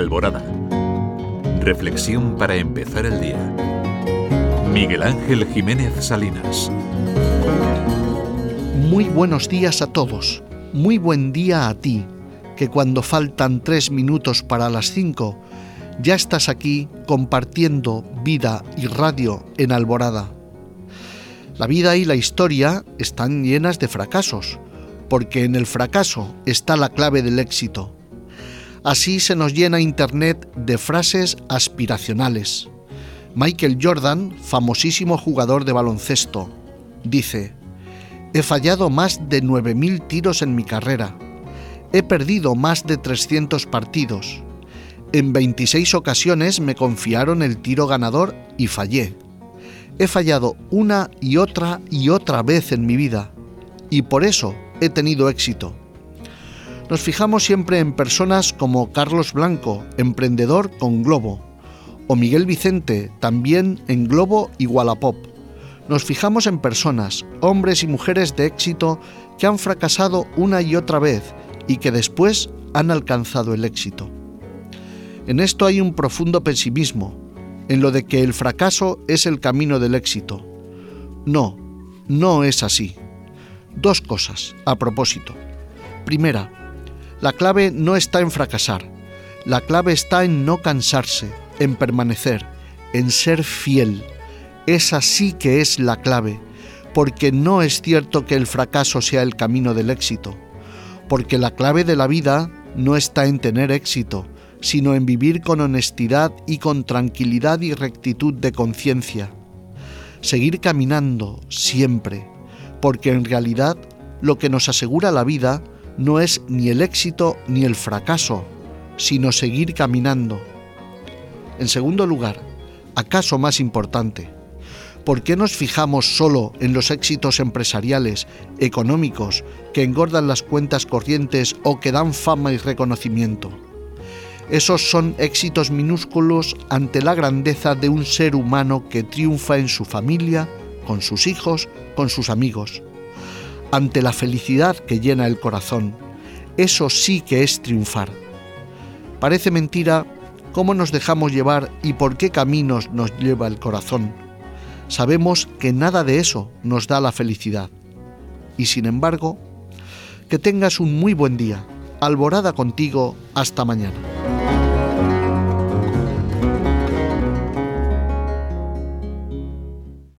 Alborada. Reflexión para empezar el día. Miguel Ángel Jiménez Salinas. Muy buenos días a todos. Muy buen día a ti, que cuando faltan tres minutos para las cinco, ya estás aquí compartiendo vida y radio en Alborada. La vida y la historia están llenas de fracasos, porque en el fracaso está la clave del éxito. Así se nos llena Internet de frases aspiracionales. Michael Jordan, famosísimo jugador de baloncesto, dice, He fallado más de 9.000 tiros en mi carrera. He perdido más de 300 partidos. En 26 ocasiones me confiaron el tiro ganador y fallé. He fallado una y otra y otra vez en mi vida y por eso he tenido éxito. Nos fijamos siempre en personas como Carlos Blanco, emprendedor con Globo, o Miguel Vicente, también en Globo y Wallapop. Nos fijamos en personas, hombres y mujeres de éxito que han fracasado una y otra vez y que después han alcanzado el éxito. En esto hay un profundo pesimismo, en lo de que el fracaso es el camino del éxito. No, no es así. Dos cosas a propósito. Primera, la clave no está en fracasar, la clave está en no cansarse, en permanecer, en ser fiel. Esa sí que es la clave, porque no es cierto que el fracaso sea el camino del éxito, porque la clave de la vida no está en tener éxito, sino en vivir con honestidad y con tranquilidad y rectitud de conciencia. Seguir caminando siempre, porque en realidad lo que nos asegura la vida no es ni el éxito ni el fracaso, sino seguir caminando. En segundo lugar, acaso más importante, ¿por qué nos fijamos solo en los éxitos empresariales, económicos, que engordan las cuentas corrientes o que dan fama y reconocimiento? Esos son éxitos minúsculos ante la grandeza de un ser humano que triunfa en su familia, con sus hijos, con sus amigos. Ante la felicidad que llena el corazón. Eso sí que es triunfar. Parece mentira cómo nos dejamos llevar y por qué caminos nos lleva el corazón. Sabemos que nada de eso nos da la felicidad. Y sin embargo, que tengas un muy buen día. Alborada contigo. Hasta mañana.